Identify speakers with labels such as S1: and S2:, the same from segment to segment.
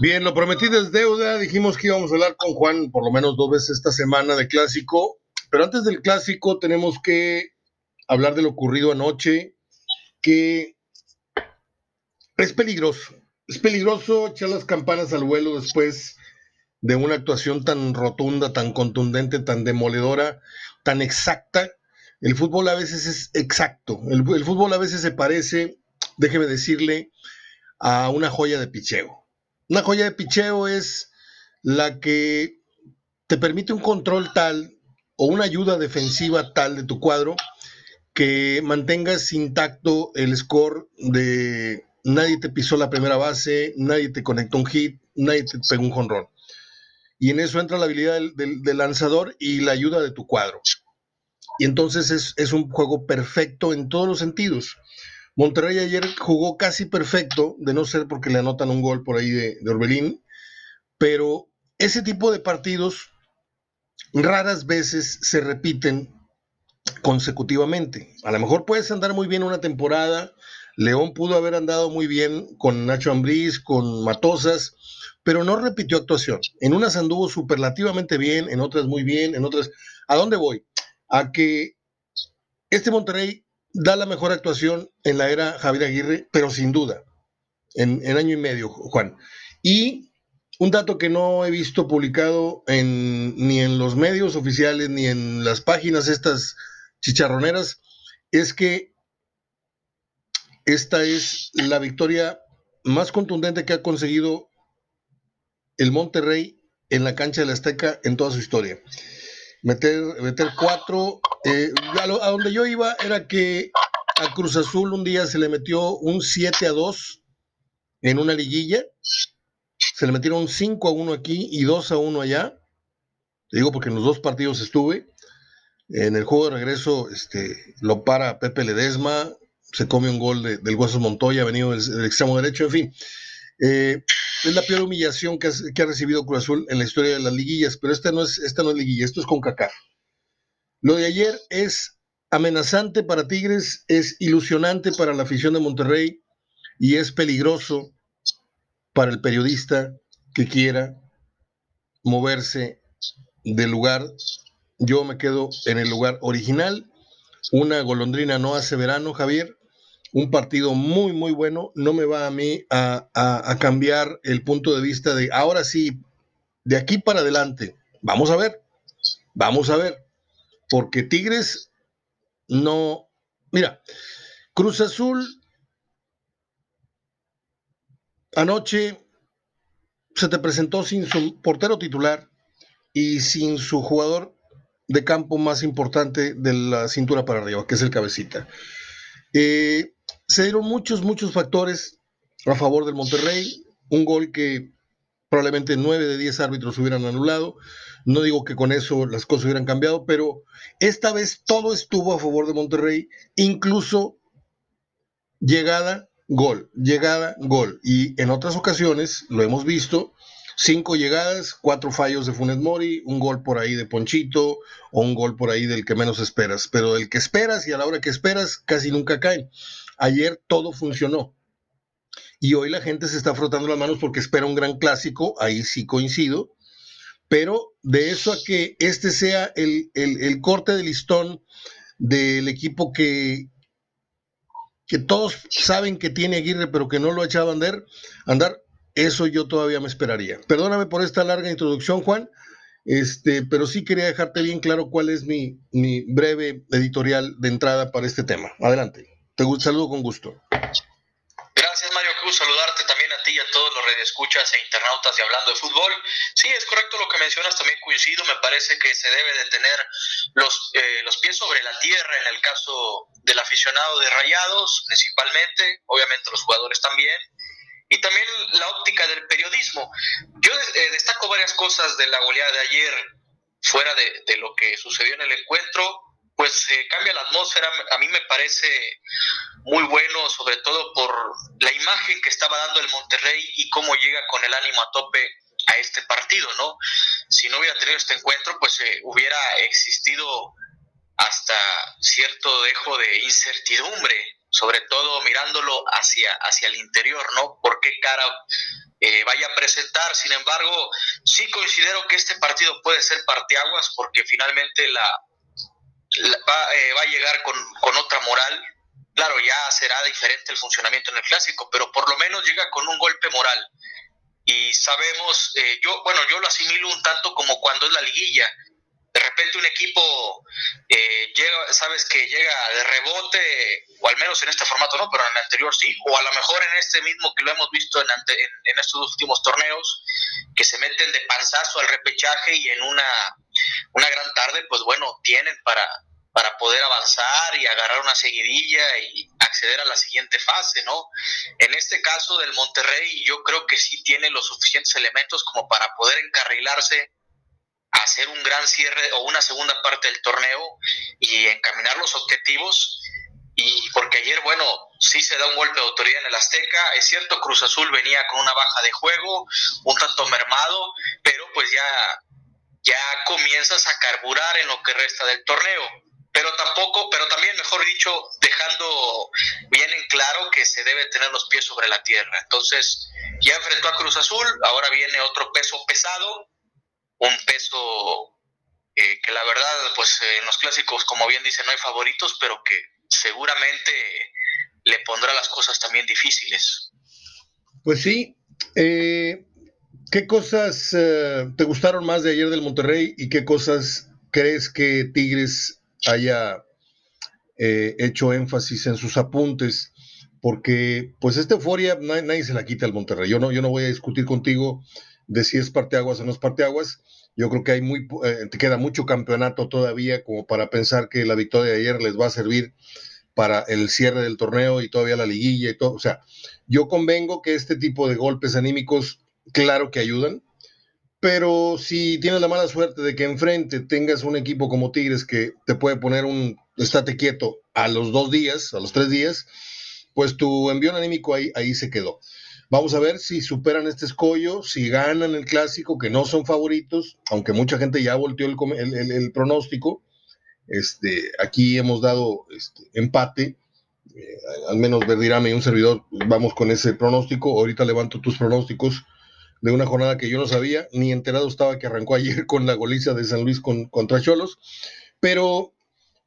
S1: Bien, lo prometí desde deuda. Dijimos que íbamos a hablar con Juan por lo menos dos veces esta semana de clásico. Pero antes del clásico tenemos que hablar de lo ocurrido anoche, que es peligroso. Es peligroso echar las campanas al vuelo después de una actuación tan rotunda, tan contundente, tan demoledora, tan exacta. El fútbol a veces es exacto. El, el fútbol a veces se parece, déjeme decirle, a una joya de picheo. Una joya de picheo es la que te permite un control tal o una ayuda defensiva tal de tu cuadro que mantengas intacto el score de nadie te pisó la primera base, nadie te conectó un hit, nadie te pegó un jonrón. Y en eso entra la habilidad del, lanzador y la ayuda de tu cuadro. Y entonces es, es, un juego perfecto en todos los sentidos. Monterrey ayer jugó casi perfecto, de no ser porque le anotan un gol por ahí de, Orbelín, pero ese tipo de partidos raras veces se repiten consecutivamente. A lo mejor puedes andar muy bien una temporada, León pudo haber andado muy bien con Nacho Ambriz, con Matosas, pero no repitió actuación. En unas anduvo superlativamente bien, en otras muy bien, en otras... ¿A dónde voy? A que este Monterrey da la mejor actuación en la era Javier Aguirre, pero sin duda, en, año y medio, Juan. Y un dato que no he visto publicado en, ni en los medios oficiales ni en las páginas estas chicharroneras es que esta es la victoria más contundente que ha conseguido el Monterrey en la cancha de la Azteca en toda su historia meter, meter cuatro. Eh, a, donde yo iba era que a Cruz Azul un día se le metió un 7 a 2 en una liguilla. Se le metieron 5 a 1 aquí y 2 a 1 allá. Te digo porque en los dos partidos estuve. En el juego de regreso este, lo para Pepe Ledesma, se come un gol del Hueso Montoya, venido del, del, extremo derecho, en fin. Eh, es la peor humillación que, ha recibido Cruz Azul en la historia de las liguillas, pero esta no es, esta no es liguilla, esto es con CACAF. Lo de ayer es amenazante para Tigres, es ilusionante para la afición de Monterrey y es peligroso para el periodista que quiera moverse del lugar. Yo me quedo en el lugar original. Una golondrina no hace verano, Javier un partido muy, muy bueno. No me va a mí a, cambiar el punto de vista de ahora sí, de aquí para adelante. Vamos a ver, vamos a ver. Porque Tigres no. Mira, Cruz Azul anoche se te presentó sin su portero titular y sin su jugador de campo más importante de la cintura para arriba, que es el cabecita. Eh, se dieron muchos, muchos factores a favor del Monterrey. Un gol que probablemente nueve de diez árbitros hubieran anulado. No digo que con eso las cosas hubieran cambiado, pero esta vez todo estuvo a favor de Monterrey, incluso llegada, gol, llegada, gol. Y en otras ocasiones, lo hemos visto, cinco llegadas, cuatro fallos de Funes Mori, un gol por ahí de Ponchito o un gol por ahí del que menos esperas. Pero del que esperas y a la hora que esperas casi nunca caen. Ayer todo funcionó. Y hoy la gente se está frotando las manos porque espera un gran clásico, ahí sí coincido, pero de eso a que este sea el, corte de listón del equipo que, que todos saben que tiene Aguirre, pero que no lo ha echado a andar, andar, eso yo todavía me esperaría. Perdóname por esta larga introducción, Juan, este, pero sí quería dejarte bien claro cuál es mi, mi breve editorial de entrada para este tema. Adelante. Te saludo con gusto.
S2: Gracias, Mario. Gusto saludarte también a ti y a todos los radioescuchas e internautas de Hablando de Fútbol. Sí, es correcto lo que mencionas, también coincido. Me parece que se debe de tener los, eh, los pies sobre la tierra en el caso del aficionado de Rayados, principalmente, obviamente los jugadores también. Y también la óptica del periodismo. Yo eh, destaco varias cosas de la goleada de ayer, fuera de lo que sucedió en el encuentro pues eh, cambia la atmósfera. A mí me parece muy bueno, sobre todo por la imagen que estaba dando el Monterrey y cómo llega con el ánimo a tope a este partido, ¿no? Si no hubiera tenido este encuentro, pues eh, hubiera existido hasta cierto dejo de incertidumbre, sobre todo mirándolo hacia, hacia el interior, ¿no? ¿Por qué cara eh, vaya a presentar. Sin embargo, sí considero que este partido puede ser parteaguas porque finalmente la, va, eh, va, a llegar con, con otra moral. Claro, ya será diferente el funcionamiento en el clásico, pero por lo menos llega con un golpe moral y sabemos, eh, yo, bueno, yo lo asimilo un tanto como cuando es la liguilla. De repente un equipo eh, llega, sabes que llega de rebote, o al menos en este formato no, pero en el anterior sí, o a lo mejor en este mismo que lo hemos visto en, en, estos últimos torneos, que se meten de panzazo al repechaje y en una, una gran tarde, pues bueno, tienen para, para poder avanzar y agarrar una seguidilla y acceder a la siguiente fase, ¿no? En este caso del Monterrey, yo creo que sí tiene los suficientes elementos como para poder encarrilarse hacer un gran cierre o una segunda parte del torneo y encaminar los objetivos. Y porque ayer, bueno, sí se da un golpe de autoridad en el Azteca. Es cierto, Cruz Azul venía con una baja de juego, un tanto mermado, pero pues ya, ya comienzas a carburar en lo que resta del torneo pero tampoco, pero también, mejor dicho, dejando bien en claro que se debe tener los pies sobre la tierra. Entonces, ya enfrentó a Cruz Azul, ahora viene otro peso pesado, un peso eh, que la verdad, pues en los clásicos, como bien dice, no hay favoritos, pero que seguramente le pondrá las cosas también difíciles.
S1: Pues sí. Eh, ¿Qué cosas eh, te gustaron más de ayer del Monterrey y qué cosas crees que Tigres haya eh, hecho énfasis en sus apuntes, porque pues esta euforia nadie, se la quita al Monterrey. Yo no, yo no voy a discutir contigo de si es parteaguas o no es parteaguas. Yo creo que hay muy, eh, te queda mucho campeonato todavía como para pensar que la victoria de ayer les va a servir para el cierre del torneo y todavía la liguilla y todo. O sea, yo convengo que este tipo de golpes anímicos, claro que ayudan, pero si tienes la mala suerte de que enfrente tengas un equipo como Tigres que te puede poner un estate quieto a los dos días, a los tres días, pues tu envío anímico ahí, ahí se quedó. Vamos a ver si superan este escollo, si ganan el clásico, que no son favoritos, aunque mucha gente ya volteó el, pronóstico. Este, aquí hemos dado este, empate, eh, al menos Verdirame y un servidor, vamos con ese pronóstico. Ahorita levanto tus pronósticos de una jornada que yo no sabía, ni enterado estaba que arrancó ayer con la goliza de San Luis con, contra Cholos. Pero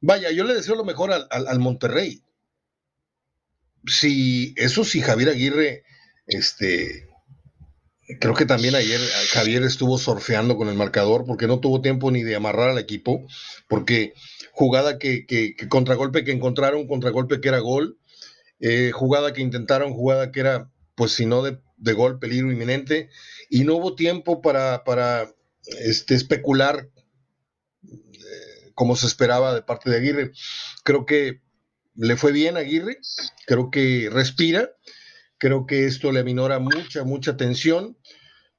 S1: vaya, yo le deseo lo mejor al, al, Monterrey. Si, eso sí, Javier Aguirre, este, creo que también ayer Javier estuvo surfeando con el marcador porque no tuvo tiempo ni de amarrar al equipo, porque jugada que, que, que contragolpe que encontraron, contragolpe que era gol, eh, jugada que intentaron, jugada que era, pues si no de de gol, peligro inminente, y no hubo tiempo para, para este, especular eh, como se esperaba de parte de Aguirre. Creo que le fue bien a Aguirre, creo que respira, creo que esto le aminora mucha, mucha tensión,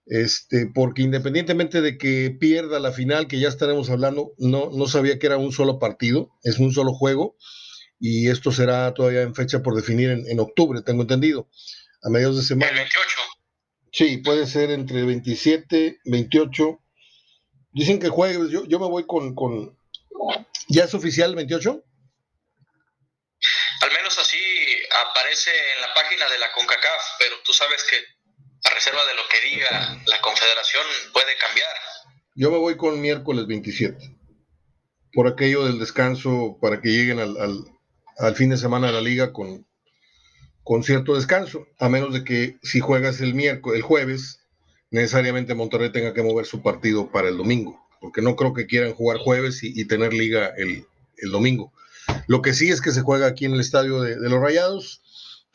S1: este, porque independientemente de que pierda la final, que ya estaremos hablando, no, no sabía que era un solo partido, es un solo juego, y esto será todavía en fecha por definir en, en octubre, tengo entendido a mediados de semana.
S2: El 28.
S1: Sí, puede ser entre 27, 28. Dicen que jueves, yo, yo me voy con, con... ¿Ya es oficial el 28?
S2: Al menos así en la página de la CONCACAF, pero tú sabes que a reserva de lo que diga la Confederación puede cambiar.
S1: Yo me voy con miércoles 27, por aquello del descanso para que lleguen al, al, fin de semana de la liga con, con cierto descanso, a menos de que si juegas el miércoles, el jueves, necesariamente Monterrey tenga que mover su partido para el domingo, porque no creo que quieran jugar jueves y, tener liga el, domingo. Lo que sí es que se juega aquí en el estadio de, los Rayados,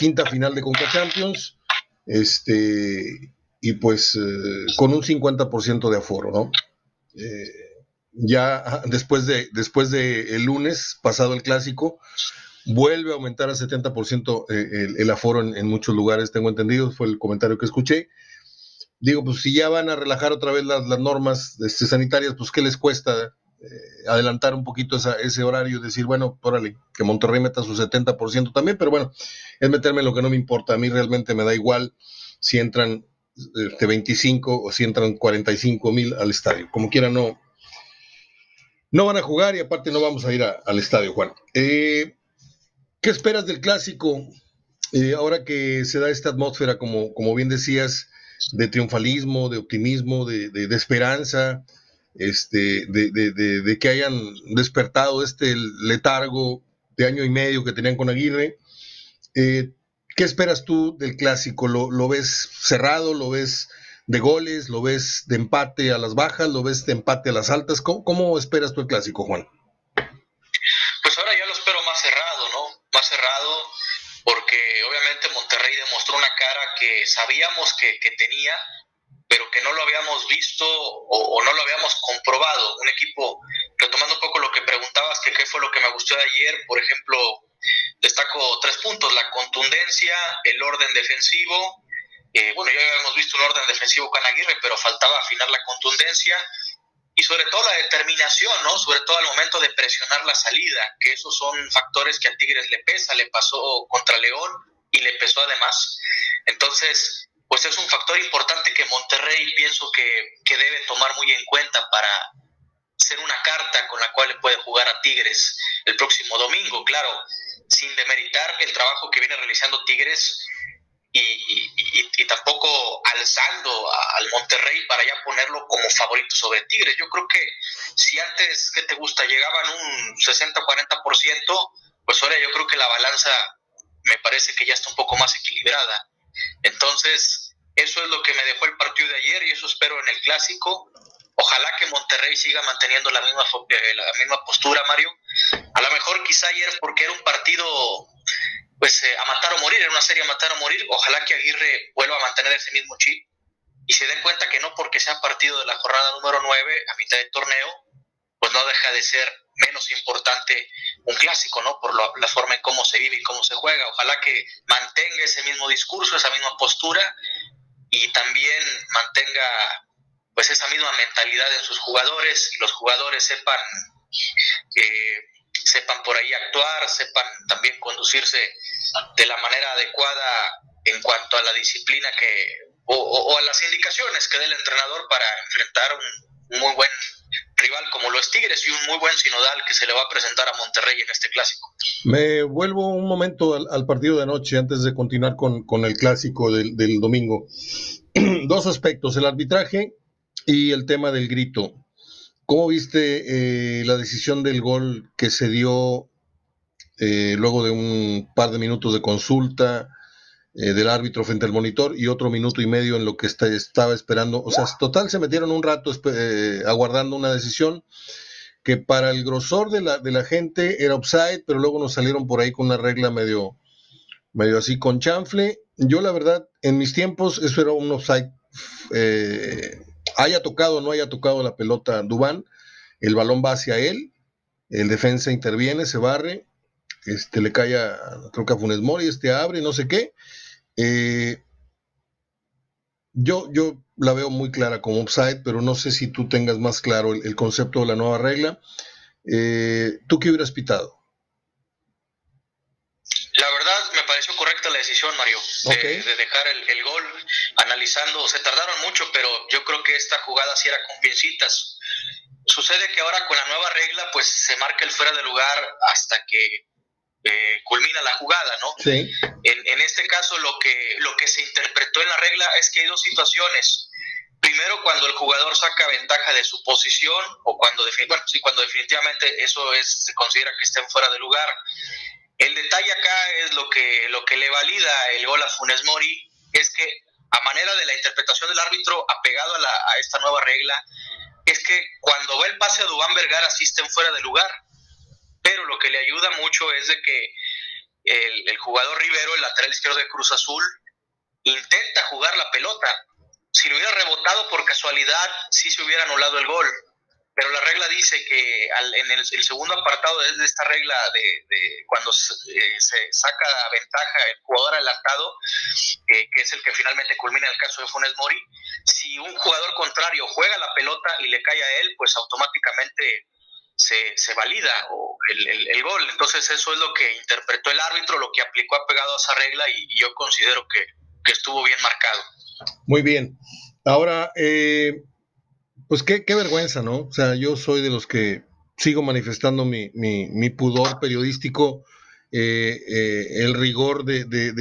S1: quinta final de Conca Champions, este, y pues eh, con un 50% de aforo, ¿no? Eh, ya después de después de el lunes pasado el clásico vuelve a aumentar a 70% eh, el, el, aforo en, muchos lugares, tengo entendido, fue el comentario que escuché. Digo, pues si ya van a relajar otra vez las, normas este, sanitarias, pues ¿qué les cuesta eh, adelantar un poquito ese horario y decir, bueno, órale, que Monterrey meta su 70% también, pero bueno, es meterme en lo que no me importa, a mí realmente me da igual si entran este, 25 o si entran 45 mil al estadio, como quiera no. No van a jugar y aparte no vamos a ir al estadio, Juan. Eh, ¿Qué esperas del clásico? Eh, ahora que se da esta atmósfera, como, como bien decías, de triunfalismo, de optimismo, de, esperanza, este, de, que hayan despertado este letargo de año y medio que tenían con Aguirre. Eh, ¿Qué esperas tú del clásico? ¿Lo, ¿Lo, ves cerrado? ¿Lo ves de goles? ¿Lo ves de empate a las bajas? ¿Lo ves de empate a las altas? ¿Cómo, cómo esperas tú el clásico, Juan?
S2: Pues ahora ya lo espero más cerrado, ¿no? Más cerrado, porque obviamente Monterrey demostró una cara que sabíamos que tenía, pero que no lo habíamos visto o, no lo habíamos comprobado. Un equipo, retomando un poco lo que preguntabas, que qué fue lo que me gustó de ayer, por ejemplo, destaco tres puntos, la contundencia, el orden defensivo, eh, bueno, ya habíamos visto un orden defensivo con Aguirre, pero faltaba afinar la contundencia y sobre todo la determinación, ¿no? Sobre todo al momento de presionar la salida, que esos son factores que a Tigres le pesa, le pasó contra León y le pesó además. Entonces, pues es un factor importante que Monterrey pienso que, debe tomar muy en cuenta para ser una carta con la cual puede jugar a Tigres el próximo domingo, claro, sin demeritar el trabajo que viene realizando Tigres y, tampoco alzando al Monterrey para ya ponerlo como favorito sobre Tigres. Yo creo que si antes, ¿qué te gusta? Llegaban un 60-40%, pues ahora yo creo que la balanza me parece que ya está un poco más equilibrada. Entonces, eso es lo que me dejó el partido de ayer y eso espero en el clásico. Ojalá que Monterrey siga manteniendo la misma, eh, la misma postura, Mario. A lo mejor quizá ayer porque era un partido pues eh, a matar o morir, era una serie a matar o morir. Ojalá que Aguirre vuelva a mantener ese mismo chip y se dé cuenta que no porque sea partido de la jornada número 9 a mitad de torneo, pues no deja de ser menos importante un clásico, ¿no? Por la forma en cómo se vive y cómo se juega. Ojalá que mantenga ese mismo discurso, esa misma postura y también mantenga pues esa misma mentalidad en sus jugadores los jugadores sepan sepan por ahí actuar, sepan también conducirse de la manera adecuada en cuanto a la disciplina que o, a las indicaciones que dé el entrenador para enfrentar un muy buen rival como lo es Tigres y un muy buen sinodal que se le va a presentar a Monterrey en este clásico.
S1: Me vuelvo un momento al, partido de anoche antes de continuar con, con el clásico del, del domingo. Dos aspectos, el arbitraje y el tema del grito. ¿Cómo viste eh, la decisión del gol que se dio eh, luego de un par de minutos de consulta eh, del árbitro frente al monitor y otro minuto y medio en lo que estaba esperando? O sea, total se metieron un rato aguardando una decisión que para el grosor de la, de la gente era offside, pero luego nos salieron por ahí con una regla medio, medio así con chanfle. Yo la verdad, en mis tiempos eso era un offside haya tocado o no haya tocado la pelota Dubán, el balón va hacia él, el defensa interviene, se barre, este, le cae a, creo que a Funes Mori, este abre, no sé qué. Eh, yo, yo la veo muy clara como upside, pero no sé si tú tengas más claro el, concepto de la nueva regla. Eh, ¿Tú qué hubieras pitado?
S2: La verdad me pareció correcta la decisión, Mario, de, dejar el, gol analizando. Se tardaron mucho, pero yo creo que esta jugada sí era con piecitas. Sucede que ahora con la nueva regla, pues se marca el fuera de lugar hasta que eh, culmina la jugada, ¿no? Sí. En, este caso, lo que, lo que se interpretó en la regla es que hay dos situaciones. Primero, cuando el jugador saca ventaja de su posición o cuando, bueno, sí, cuando definitivamente eso es, se considera que estén fuera de lugar. El detalle acá es lo que, lo que le valida el gol a Funes Mori, es que a manera de la interpretación del árbitro apegado a, a esta nueva regla, es que cuando va el pase a Dubán Vergara asisten fuera de lugar, pero lo que le ayuda mucho es de que el, jugador Rivero, el lateral izquierdo de Cruz Azul, intenta jugar la pelota. Si lo hubiera rebotado por casualidad, sí se hubiera anulado el gol pero la regla dice que en el, segundo apartado de, esta regla de, cuando eh, se, saca ventaja el jugador adelantado, eh, que es el que finalmente culmina el caso de Funes Mori, si un jugador contrario juega la pelota y le cae a él, pues automáticamente se, se valida el, gol. Entonces eso es lo que interpretó el árbitro, lo que aplicó apegado a esa regla y, yo considero que, que, estuvo bien marcado.
S1: Muy bien. Ahora, eh, pues qué, qué vergüenza, ¿no? O sea, yo soy de los que sigo manifestando mi, mi, pudor periodístico, eh, eh, el rigor de, de,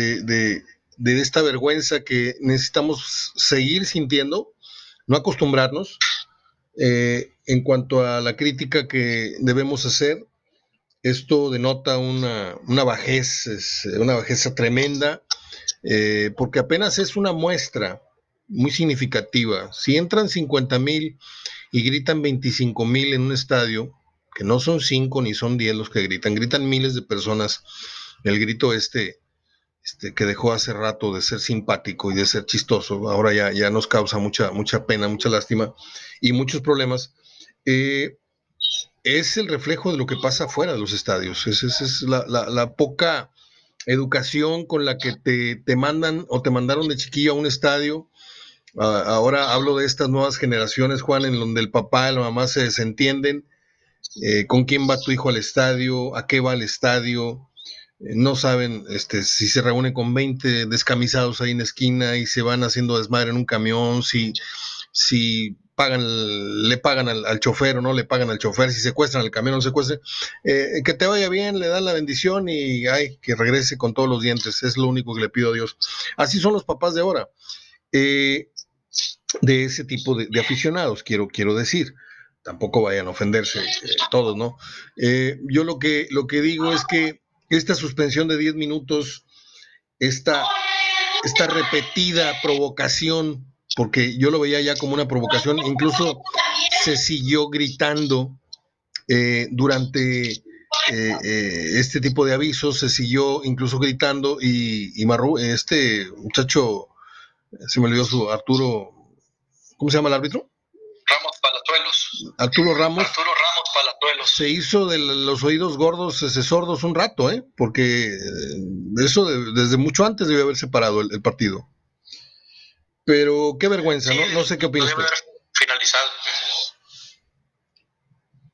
S1: de esta vergüenza que necesitamos seguir sintiendo, no acostumbrarnos, eh, en cuanto a la crítica que debemos hacer, esto denota una, una bajez, una bajeza tremenda, eh, porque apenas es una muestra muy significativa. Si entran 50 mil y gritan 25 mil en un estadio, que no son 5 ni son 10 los que gritan, gritan miles de personas, el grito este, este que dejó hace rato de ser simpático y de ser chistoso, ahora ya, ya nos causa mucha, mucha pena, mucha lástima y muchos problemas. Eh, es el reflejo de lo que pasa fuera de los estadios. Esa es, la, poca educación con la que te, mandan o te mandaron de chiquillo a un estadio. ahora hablo de estas nuevas generaciones, Juan, en donde el papá y la mamá se desentienden. Eh, con quién va tu hijo al estadio, a qué va al estadio, eh, no saben este, si se reúnen con 20 descamisados ahí en la esquina y se van haciendo desmadre en un camión, si, si le pagan al, chofer o no le pagan al chofer, si secuestran el camión o no secuestran, eh, que te vaya bien, le dan la bendición y ay, que regrese con todos los dientes, es lo único que le pido a Dios. Así son los papás de ahora, eh, de ese tipo de, aficionados, quiero, quiero decir. Tampoco vayan a ofenderse eh, todos, ¿no? yo lo que, lo que digo es que esta suspensión de 10 minutos, esta, esta repetida provocación porque yo lo veía ya como una provocación, incluso se siguió gritando eh, durante eh, eh, este tipo de avisos, se siguió incluso gritando y, y Marru, este muchacho, se me olvidó su Arturo, ¿cómo se llama el árbitro?
S2: Ramos Palatuelos.
S1: Arturo Ramos.
S2: Arturo Ramos Palatuelos.
S1: Se hizo de los oídos gordos, ese sordos un rato, ¿eh? Porque eso desde mucho antes debe haber separado el partido. Pero qué vergüenza, ¿no? No sé qué opinas. Debe
S2: finalizado.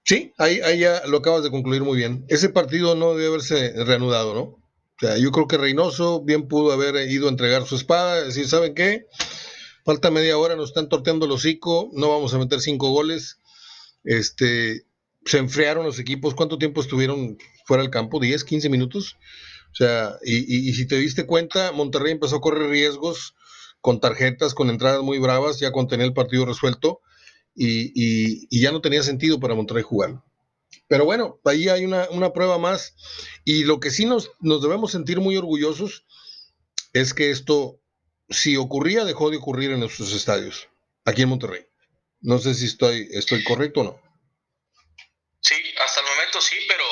S1: Sí, ahí, ahí ya lo acabas de concluir muy bien. Ese partido no debe haberse reanudado, ¿no? O sea, yo creo que Reynoso bien pudo haber ido a entregar su espada, decir, ¿saben qué? Falta media hora, nos están torteando el hocico, no vamos a meter cinco goles. Este, se enfriaron los equipos. ¿Cuánto tiempo estuvieron fuera del campo? ¿10, 15 minutos? O sea, y, y si te diste cuenta, Monterrey empezó a correr riesgos con tarjetas, con entradas muy bravas, ya con tener el partido resuelto y, ya no tenía sentido para Monterrey jugar. Pero bueno, ahí hay una, prueba más y lo que sí nos, debemos sentir muy orgullosos es que esto, si ocurría, dejó de ocurrir en nuestros estadios, aquí en Monterrey. No sé si estoy, estoy correcto o no.
S2: Sí, hasta el momento sí, pero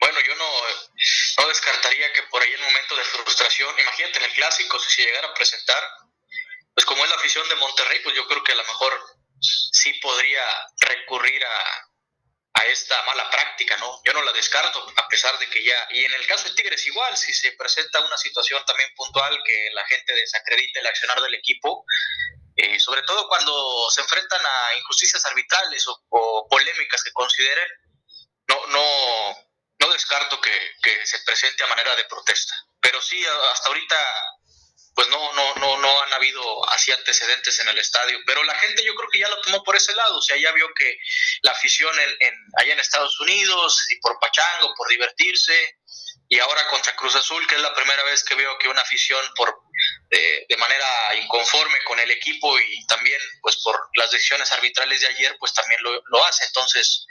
S2: bueno, yo no, no descartaría que por ahí en momento de frustración, imagínate en el clásico, si se llegara a presentar, pues como es la afición de Monterrey, pues yo creo que a lo mejor sí podría recurrir a, esta mala práctica, ¿no? Yo no la descarto, a pesar de que ya, y en el caso de Tigres igual, si se presenta una situación también puntual que la gente desacredite el accionar del equipo, eh, sobre todo cuando se enfrentan a injusticias arbitrales o, polémicas que consideren, no, no, no descarto que, que se presente a manera de protesta. Pero sí, hasta ahorita pues no, no, no, no han habido así antecedentes en el estadio. Pero la gente yo creo que ya lo tomó por ese lado, o sea, ya vio que la afición en, allá en Estados Unidos, y por pachango, por divertirse, y ahora contra Cruz Azul, que es la primera vez que veo que una afición por de, manera inconforme con el equipo y también pues por las decisiones arbitrales de ayer, pues también lo, lo hace. Entonces,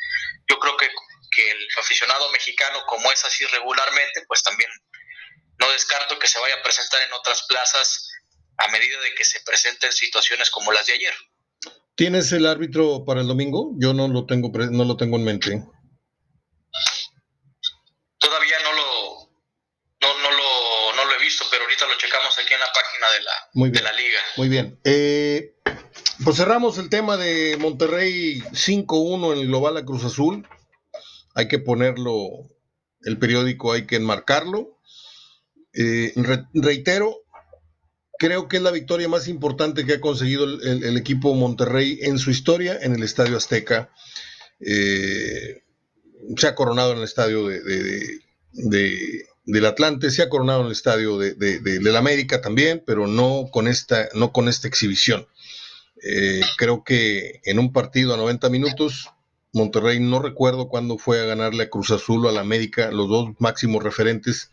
S2: yo creo que, que el aficionado mexicano, como es así regularmente, pues también no descarto que se vaya a presentar en otras plazas a medida de que se presenten situaciones como las de ayer.
S1: ¿Tienes el árbitro para el domingo? Yo no lo tengo, no lo tengo en mente.
S2: Todavía no lo, no, lo, no lo he visto, pero ahorita lo checamos aquí en la página de la, de la liga.
S1: Muy bien. Eh, pues cerramos el tema de Monterrey 5-1 en el Global a Cruz Azul. Hay que ponerlo, el periódico hay que enmarcarlo eh, reitero, creo que es la victoria más importante que ha conseguido el, equipo Monterrey en su historia en el Estadio Azteca. Eh, se ha coronado en el estadio de, del Atlante, se ha coronado en el estadio de, del América también, pero no con esta, no con esta exhibición. Eh, creo que en un partido a 90 minutos, Monterrey no recuerdo cuándo fue a ganarle a Cruz Azul o a la América, los dos máximos referentes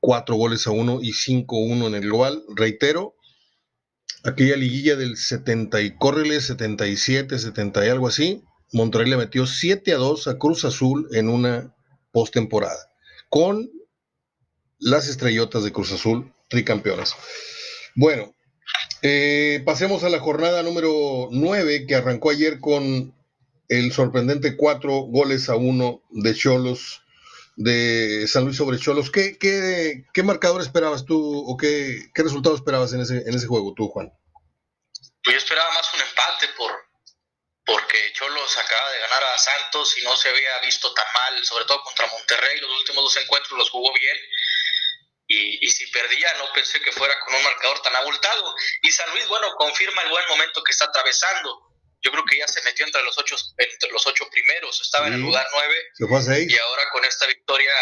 S1: cuatro goles a uno y 5-1 en el global. Reitero, aquella liguilla del 70 y córrele 77, 70 y algo así, Monterrey le metió 7 a 2 a Cruz Azul en una postemporada, con las estrellotas de Cruz Azul, tricampeonas. Bueno, eh, pasemos a la jornada número 9 que arrancó ayer con el sorprendente 4 goles a 1 de Cholos, de San Luis sobre Cholos. ¿Qué, qué, marcador esperabas tú o qué, qué, resultado esperabas en ese, en ese juego tú, Juan?
S2: Pues yo esperaba más un empate por, porque Cholos acaba de ganar a Santos y no se había visto tan mal, sobre todo contra Monterrey. Los últimos dos encuentros los jugó bien y, si perdía no pensé que fuera con un marcador tan abultado. Y San Luis, bueno, confirma el buen momento que está atravesando. Yo creo que ya se metió entre los ocho, entre los ocho primeros, estaba en el lugar nueve. Y ahora con esta victoria,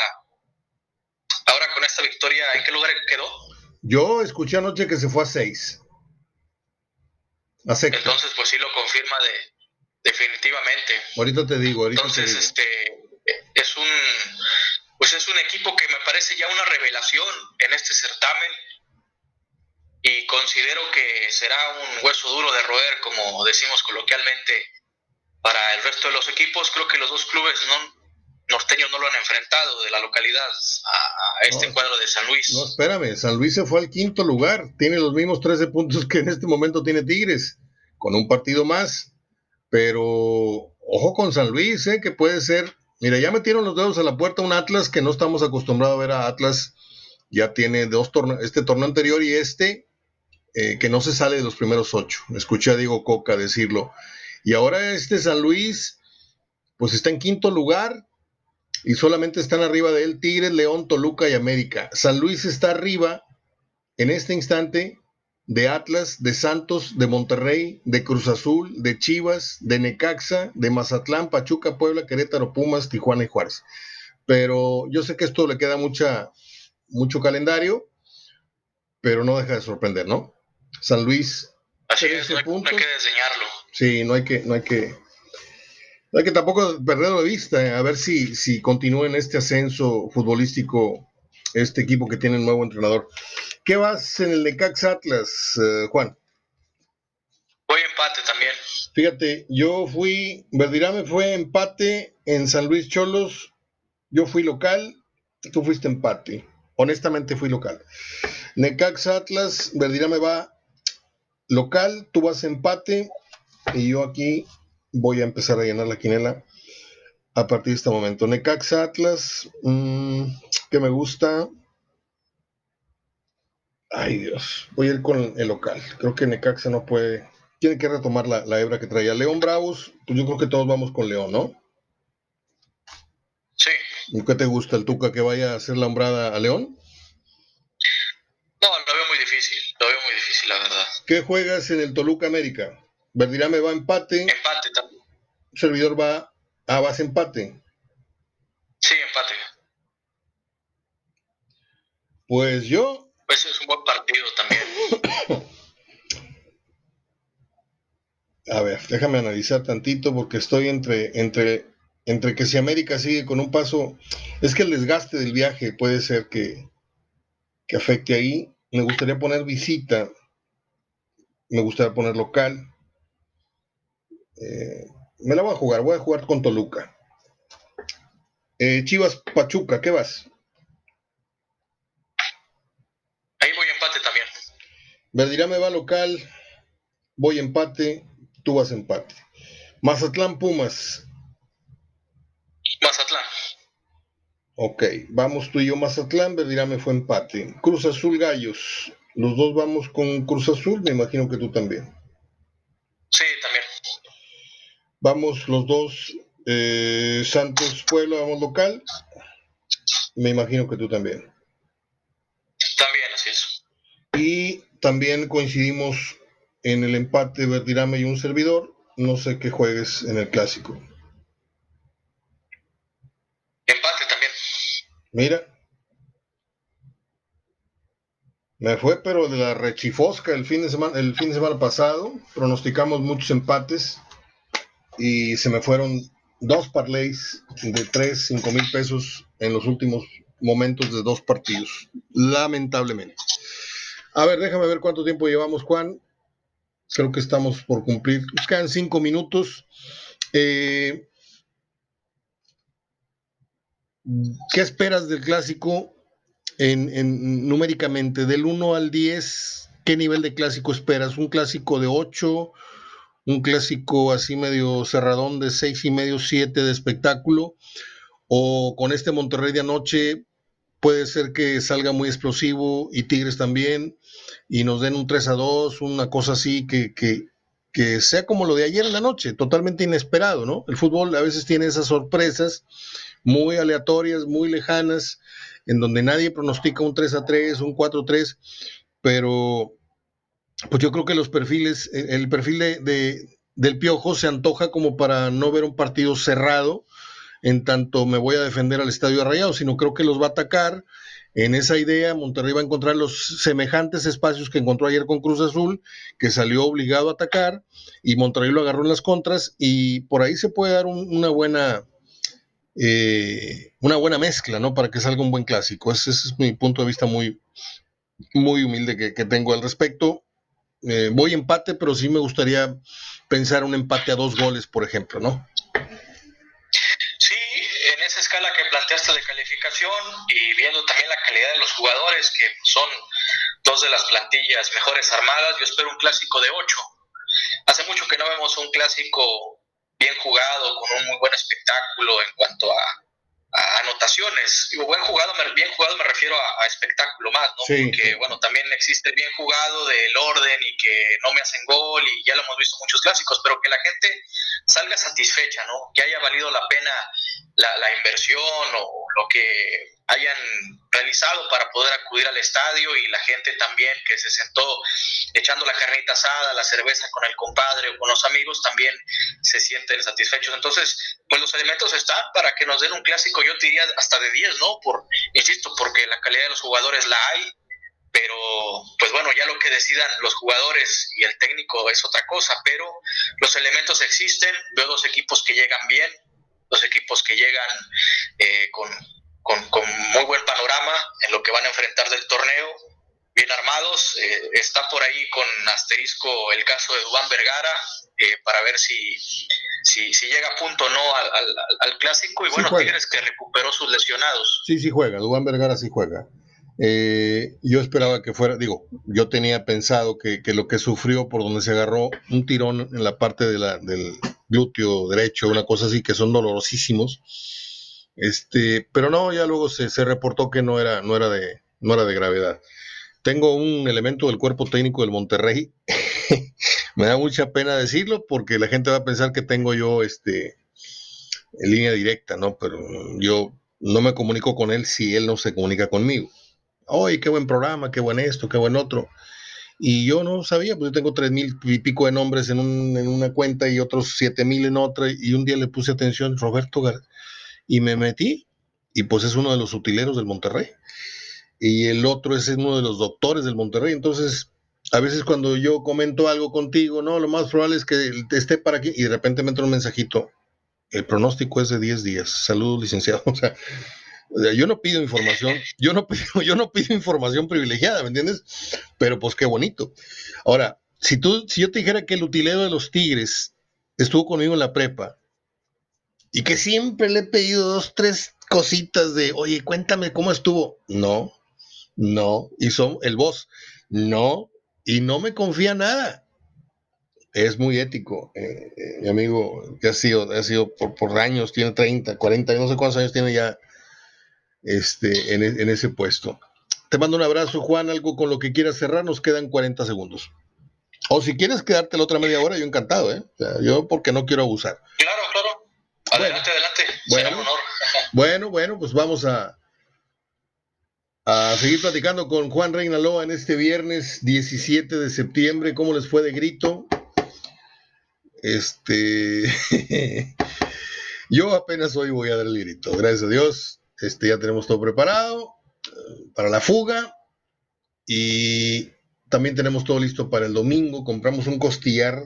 S2: ahora con esta victoria, ¿en qué lugar quedó?
S1: Yo escuché anoche que se fue a seis.
S2: Entonces, pues sí lo confirma de definitivamente.
S1: Ahorita te digo, ahorita
S2: Entonces,
S1: te digo.
S2: este es un pues es un equipo que me parece ya una revelación en este certamen y considero que será un hueso duro de roer, como decimos coloquialmente, para el resto de los equipos. Creo que los dos clubes no, norteños no lo han enfrentado de la localidad a, este cuadro de San Luis.
S1: No, espérame, San Luis se fue al quinto lugar, tiene los mismos 13 puntos que en este momento tiene Tigres, con un partido más, pero ojo con San Luis, ¿eh? que puede ser Mira, ya metieron los dedos a la puerta un Atlas que no estamos acostumbrados a ver a Atlas. Ya tiene dos torneos, este torneo anterior y este, eh, que no se sale de los primeros ocho. Escuché a Diego Coca decirlo. Y ahora este San Luis, pues está en quinto lugar y solamente están arriba de él Tigres, León, Toluca y América. San Luis está arriba en este instante de Atlas, de Santos, de Monterrey, de Cruz Azul, de Chivas, de Necaxa, de Mazatlán, Pachuca, Puebla, Querétaro, Pumas, Tijuana y Juárez. Pero yo sé que esto le queda mucha, mucho calendario, pero no deja de sorprender, ¿no? San Luis.
S2: Así es, no hay, que diseñarlo.
S1: Sí, no hay que, no hay que, no hay que tampoco perderlo de vista, eh, a ver si, si continúa en este ascenso futbolístico este equipo que tiene un nuevo entrenador. ¿Qué vas en el Necax Atlas, eh, Juan?
S2: Voy empate también.
S1: Fíjate, yo fui, Verdirame fue empate en San Luis Cholos, yo fui local, tú fuiste empate. Honestamente fui local. Necax Atlas, Verdirame va local, tú vas empate y yo aquí voy a empezar a llenar la quinela a partir de este momento. Necax Atlas, mm, que me gusta, Ay Dios, voy a ir con el local. Creo que Necaxa no puede. Tiene que retomar la, la hebra que traía. León Bravos, pues yo creo que todos vamos con León, ¿no?
S2: Sí.
S1: ¿Qué te gusta el Tuca que vaya a hacer la hombrada a León?
S2: No, lo veo muy difícil. Lo veo muy difícil, la verdad.
S1: ¿Qué juegas en el Toluca América? Verdirame va a empate.
S2: Empate también.
S1: Servidor va a base empate.
S2: Sí, empate.
S1: Pues yo
S2: pues es un buen partido también.
S1: A ver, déjame analizar tantito porque estoy entre, entre, entre que si América sigue con un paso, es que el desgaste del viaje puede ser que, que afecte ahí. Me gustaría poner visita, me gustaría poner local. Eh, me la voy a jugar, voy a jugar con Toluca. Eh, Chivas Pachuca, ¿qué vas? me va local, voy empate, tú vas empate. Mazatlán Pumas.
S2: Mazatlán.
S1: Ok, vamos tú y yo Mazatlán, Verdirame fue empate. Cruz Azul Gallos. Los dos vamos con Cruz Azul, me imagino que tú también.
S2: Sí, también.
S1: Vamos los dos eh, Santos Pueblo, vamos local. Me imagino que tú también.
S2: También, así es.
S1: Y también coincidimos en el empate Verdirame y un servidor. No sé qué juegues en el clásico.
S2: Empate también.
S1: Mira. Me fue, pero de la rechifosca el fin de semana, el fin de semana pasado. Pronosticamos muchos empates y se me fueron dos parlays de 3, 5 mil pesos en los últimos momentos de dos partidos, lamentablemente. A ver, déjame ver cuánto tiempo llevamos, Juan. Creo que estamos por cumplir. Nos quedan cinco minutos. Eh, ¿Qué esperas del clásico en, numéricamente? Del 1 al 10, ¿qué nivel de clásico esperas? ¿Un clásico de 8? ¿Un clásico así medio cerradón de 6 y medio, 7 de espectáculo? ¿O con este Monterrey de anoche puede ser que salga muy explosivo y Tigres también y nos den un 3 a 2, una cosa así que, que, que sea como lo de ayer en la noche, totalmente inesperado, ¿no? El fútbol a veces tiene esas sorpresas muy aleatorias, muy lejanas, en donde nadie pronostica un 3 a 3, un 4 a 3, pero pues yo creo que los perfiles, el perfil de, del Piojo se antoja como para no ver un partido cerrado, en tanto me voy a defender al Estadio Arrayado, sino creo que los va a atacar. En esa idea, Monterrey va a encontrar los semejantes espacios que encontró ayer con Cruz Azul, que salió obligado a atacar, y Monterrey lo agarró en las contras, y por ahí se puede dar una buena, eh, una buena mezcla, ¿no? Para que salga un buen clásico. Ese, es mi punto de vista muy, muy humilde que, tengo al respecto. Eh, voy empate, pero sí me gustaría pensar un empate a dos goles, por ejemplo, ¿no?
S2: Sí, en esa escala que planteaste de calificación y viendo también la calidad de los jugadores, que son dos de las plantillas mejores armadas, yo espero un clásico de ocho. Hace mucho que no vemos un clásico bien jugado, con un muy buen espectáculo en cuanto a, anotaciones. Digo, buen jugado, bien jugado me refiero a, espectáculo más, ¿no? Porque, bueno, también existe el bien jugado del orden y que no me hacen gol y ya lo hemos visto muchos clásicos, pero que la gente salga satisfecha, ¿no? Que haya valido la pena la, la inversión o lo que hayan realizado para poder acudir al estadio y la gente también que se sentó echando la carnita asada, la cerveza con el compadre o con los amigos también se sienten satisfechos. Entonces, pues los elementos están para que nos den un clásico, yo diría hasta de 10, ¿no? Por, insisto, porque la calidad de los jugadores la hay, pero pues bueno, ya lo que decidan los jugadores y el técnico es otra cosa, pero los elementos existen, veo dos equipos que llegan bien, dos equipos que llegan eh, con con, muy buen panorama en lo que van a enfrentar del torneo, bien armados. Eh, está por ahí con asterisco el caso de Dubán Vergara, eh, para ver si, si, llega a punto o no al, clásico. Y bueno, Tigres que recuperó sus lesionados.
S1: Sí, sí juega, Dubán Vergara sí juega. Eh, yo esperaba que fuera, digo, yo tenía pensado que, que, lo que sufrió por donde se agarró un tirón en la parte de la, del glúteo derecho, una cosa así, que son dolorosísimos este, pero no, ya luego se, se, reportó que no era, no, era de, no era de gravedad. Tengo un elemento del cuerpo técnico del Monterrey. Me da mucha pena decirlo porque la gente va a pensar que tengo yo este, en línea directa, ¿no? Pero yo no me comunico con él si él no se comunica conmigo. Oye, qué buen programa, qué buen esto, qué buen otro. Y yo no sabía, pues yo tengo tres mil y pico de nombres en, un, en una cuenta y otros siete mil en otra. Y un día le puse atención, Roberto García y me metí, y pues es uno de los utileros del Monterrey. Y el otro es uno de los doctores del Monterrey. Entonces, a veces cuando yo comento algo contigo, no, lo más probable es que esté para aquí, y de repente me entra un mensajito. El pronóstico es de 10 días. Saludos, licenciado. O sea, yo no pido información, yo no pido, yo no pido información privilegiada, ¿me entiendes? Pero pues qué bonito. Ahora, si tú, si yo te dijera que el utilero de los Tigres estuvo conmigo en la prepa y que siempre le he pedido dos, tres cositas de, oye, cuéntame cómo estuvo. No, no, y son el boss, no, y no me confía nada. Es muy ético, eh, eh, mi amigo, que ha sido, ha sido por, por, años, tiene 30, 40, no sé cuántos años tiene ya este, en, en ese puesto. Te mando un abrazo, Juan, algo con lo que quieras cerrar, nos quedan 40 segundos. O si quieres quedarte la otra media hora, yo encantado, ¿eh? yo porque no quiero abusar.
S2: Claro, claro. Adelante, adelante.
S1: Bueno, honor. bueno, bueno, pues vamos a, a seguir platicando con Juan Reinaloa en este viernes 17 de septiembre. ¿Cómo les fue de grito? Este. Yo apenas hoy voy a dar el grito. Gracias a Dios. Este, ya tenemos todo preparado eh, para la fuga. Y también tenemos todo listo para el domingo. Compramos un costillar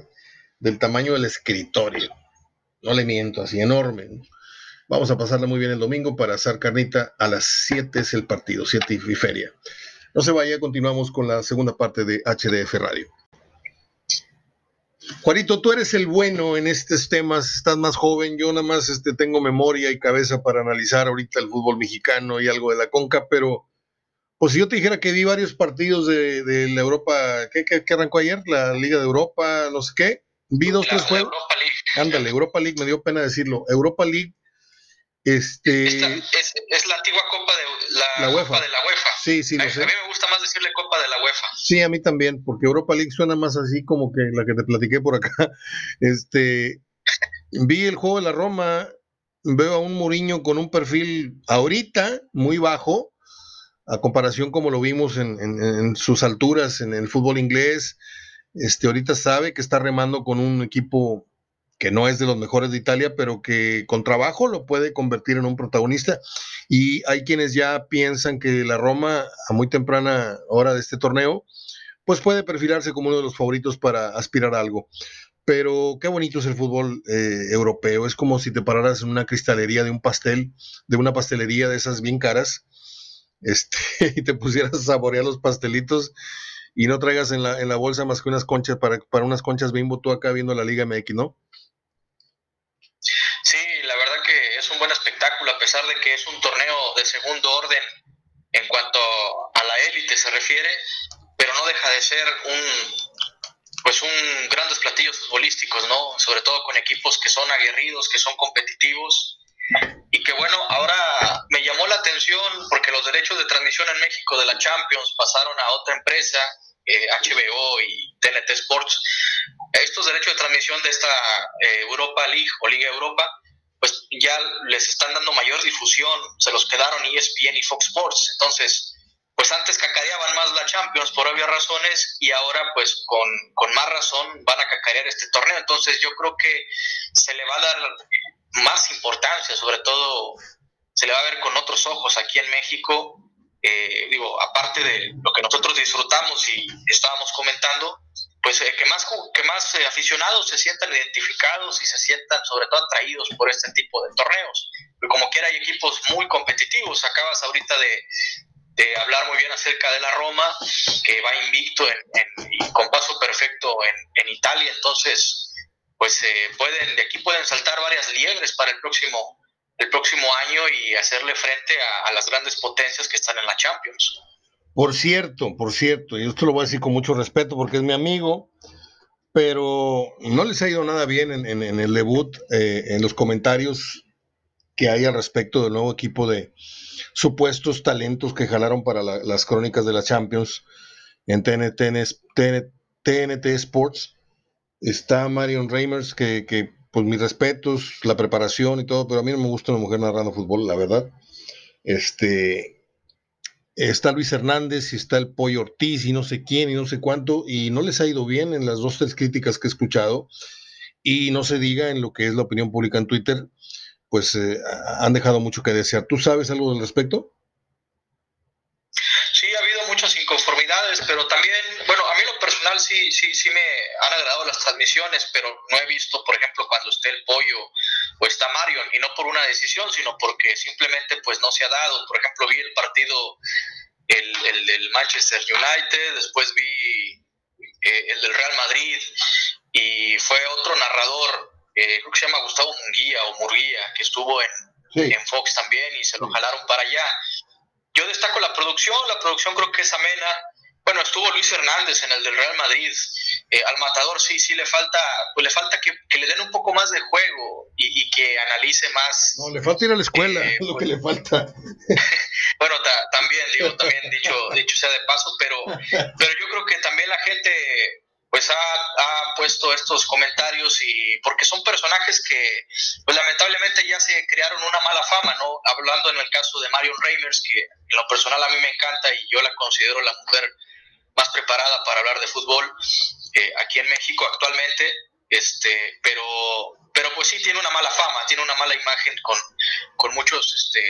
S1: del tamaño del escritorio no le miento, así enorme. Vamos a pasarla muy bien el domingo para hacer carnita. A las 7 es el partido, 7 y feria. No se vaya, continuamos con la segunda parte de HDF Radio. Juanito, tú eres el bueno en estos temas, estás más joven, yo nada más este, tengo memoria y cabeza para analizar ahorita el fútbol mexicano y algo de la Conca, pero pues si yo te dijera que vi varios partidos de, la Europa, ¿qué, ¿qué, arrancó ayer? La Liga de Europa, no sé qué, vi dos, tres juegos. Europa League. Ándale, Europa League, me dio pena decirlo. Europa League, este...
S2: es, la antigua Copa de la, UEFA. de la UEFA.
S1: Sí, sí,
S2: lo sé. A mí me gusta más decirle Copa de la UEFA.
S1: Sí, a mí también, porque Europa League suena más así como que la que te platiqué por acá. Este, vi el juego de la Roma, veo a un Mourinho con un perfil ahorita muy bajo, a comparación como lo vimos en, sus alturas en el fútbol inglés. Este, ahorita sabe que está remando con un equipo que no es de los mejores de Italia, pero que con trabajo lo puede convertir en un protagonista. Y hay quienes ya piensan que la Roma, a muy temprana hora de este torneo, pues puede perfilarse como uno de los favoritos para aspirar a algo. Pero qué bonito es el fútbol eh, europeo. Es como si te pararas en una cristalería de un pastel, de una pastelería de esas bien caras, este, y te pusieras a saborear los pastelitos y no traigas en la, en la bolsa más que unas conchas para, para unas conchas bimbo tú acá viendo la Liga MX, ¿no?
S2: un buen espectáculo, a pesar de que es un torneo de segundo orden en cuanto a la élite se refiere, pero no deja de ser un pues un grandes platillos futbolísticos, ¿no? Sobre todo con equipos que son aguerridos, que son competitivos y que bueno, ahora me llamó la atención porque los derechos de transmisión en México de la Champions pasaron a otra empresa, HBO eh, y TNT Sports. Estos derechos de transmisión de esta eh, Europa League o Liga Europa pues ya les están dando mayor difusión, se los quedaron ESPN y Fox Sports. Entonces, pues antes cacareaban más la Champions por obvias razones y ahora pues con, con, más razón van a cacarear este torneo. Entonces yo creo que se le va a dar más importancia, sobre todo se le va a ver con otros ojos aquí en México. Eh, digo, aparte de lo que nosotros disfrutamos y estábamos comentando, pues eh, que más, que más eh, aficionados se sientan identificados y se sientan sobre todo atraídos por este tipo de torneos. como quiera hay equipos muy competitivos. Acabas ahorita de, de hablar muy bien acerca de la Roma, que va invicto en, y con paso perfecto en, en Italia. Entonces, pues eh, pueden, de aquí pueden saltar varias liebres para el próximo, el próximo año y hacerle frente a las grandes potencias que están en la Champions.
S1: Por cierto, por cierto, y esto lo voy a decir con mucho respeto porque es mi amigo, pero no les ha ido nada bien en, el debut, eh, en los comentarios que hay al respecto del nuevo equipo de supuestos talentos que jalaron para las crónicas de la Champions en TNT, Sports. Está Marion Reimers, que, que, pues mis respetos, la preparación y todo, pero a mí no me gusta una mujer narrando fútbol, la verdad. Este, está Luis Hernández y está el Pollo Ortiz y no sé quién y no sé cuánto, y no les ha ido bien en las dos, tres críticas que he escuchado, y no se diga en lo que es la opinión pública en Twitter, pues eh, han dejado mucho que desear. ¿Tú sabes algo al respecto?
S2: Sí, ha habido muchas inconformidades, pero también, bueno, a mí lo personal sí, sí, sí me han agradado las transmisiones, pero no he visto, por ejemplo, cuando esté el pollo o está Marion, y no por una decisión, sino porque simplemente pues no se ha dado. Por ejemplo, vi el partido, el, el del Manchester United, después vi eh, el del Real Madrid, y fue otro narrador, eh, creo que se llama Gustavo Munguía o Murguía, que estuvo en, en Fox también y se lo jalaron para allá. Yo destaco la producción, la producción creo que es amena. Bueno, estuvo Luis Hernández en el del Real Madrid. Eh, al matador sí, sí le falta, pues le falta que, le den un poco más de juego y, que analice más.
S1: No, le falta ir a la escuela, eh, es lo que le falta.
S2: bueno, también, digo, también dicho, dicho sea de paso, pero, pero yo creo que también la gente pues ha, puesto estos comentarios y porque son personajes que pues lamentablemente ya se crearon una mala fama, ¿no? Hablando en el caso de Marion Reimers, que en lo personal a mí me encanta y yo la considero la mujer más preparada para hablar de fútbol eh, aquí en México actualmente, este, pero pero pues sí tiene una mala fama, tiene una mala imagen con, con muchos este,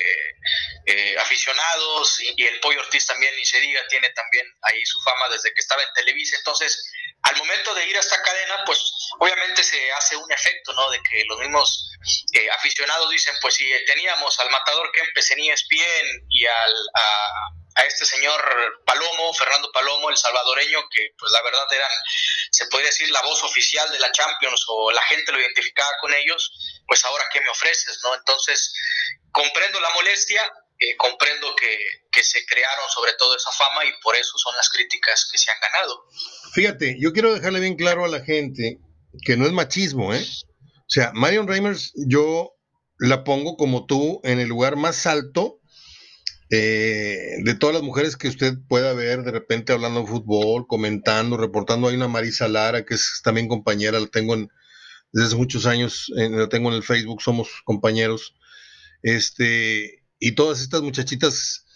S2: eh, aficionados y, el Pollo Ortiz también, ni se diga, tiene también ahí su fama desde que estaba en Televisa. Entonces, al momento de ir a esta cadena, pues obviamente se hace un efecto, ¿no? De que los mismos eh, aficionados dicen, pues si teníamos al matador Kempes en ESPN y al, a, a este señor Palomo, Fernando Palomo, el salvadoreño, que pues la verdad eran, se podría decir, la voz oficial de la Champions o la gente lo identificaba con ellos, pues ahora qué me ofreces, ¿no? Entonces, comprendo la molestia, eh, comprendo que, que, se crearon sobre todo esa fama y por eso son las críticas que se han ganado.
S1: Fíjate, yo quiero dejarle bien claro a la gente que no es machismo, ¿eh? O sea, Marion Reimers, yo la pongo como tú en el lugar más alto eh, de todas las mujeres que usted pueda ver de repente hablando de fútbol, comentando, reportando, hay una Marisa Lara que es también compañera, la tengo en, desde hace muchos años, la tengo en el Facebook, somos compañeros. Este, y todas estas muchachitas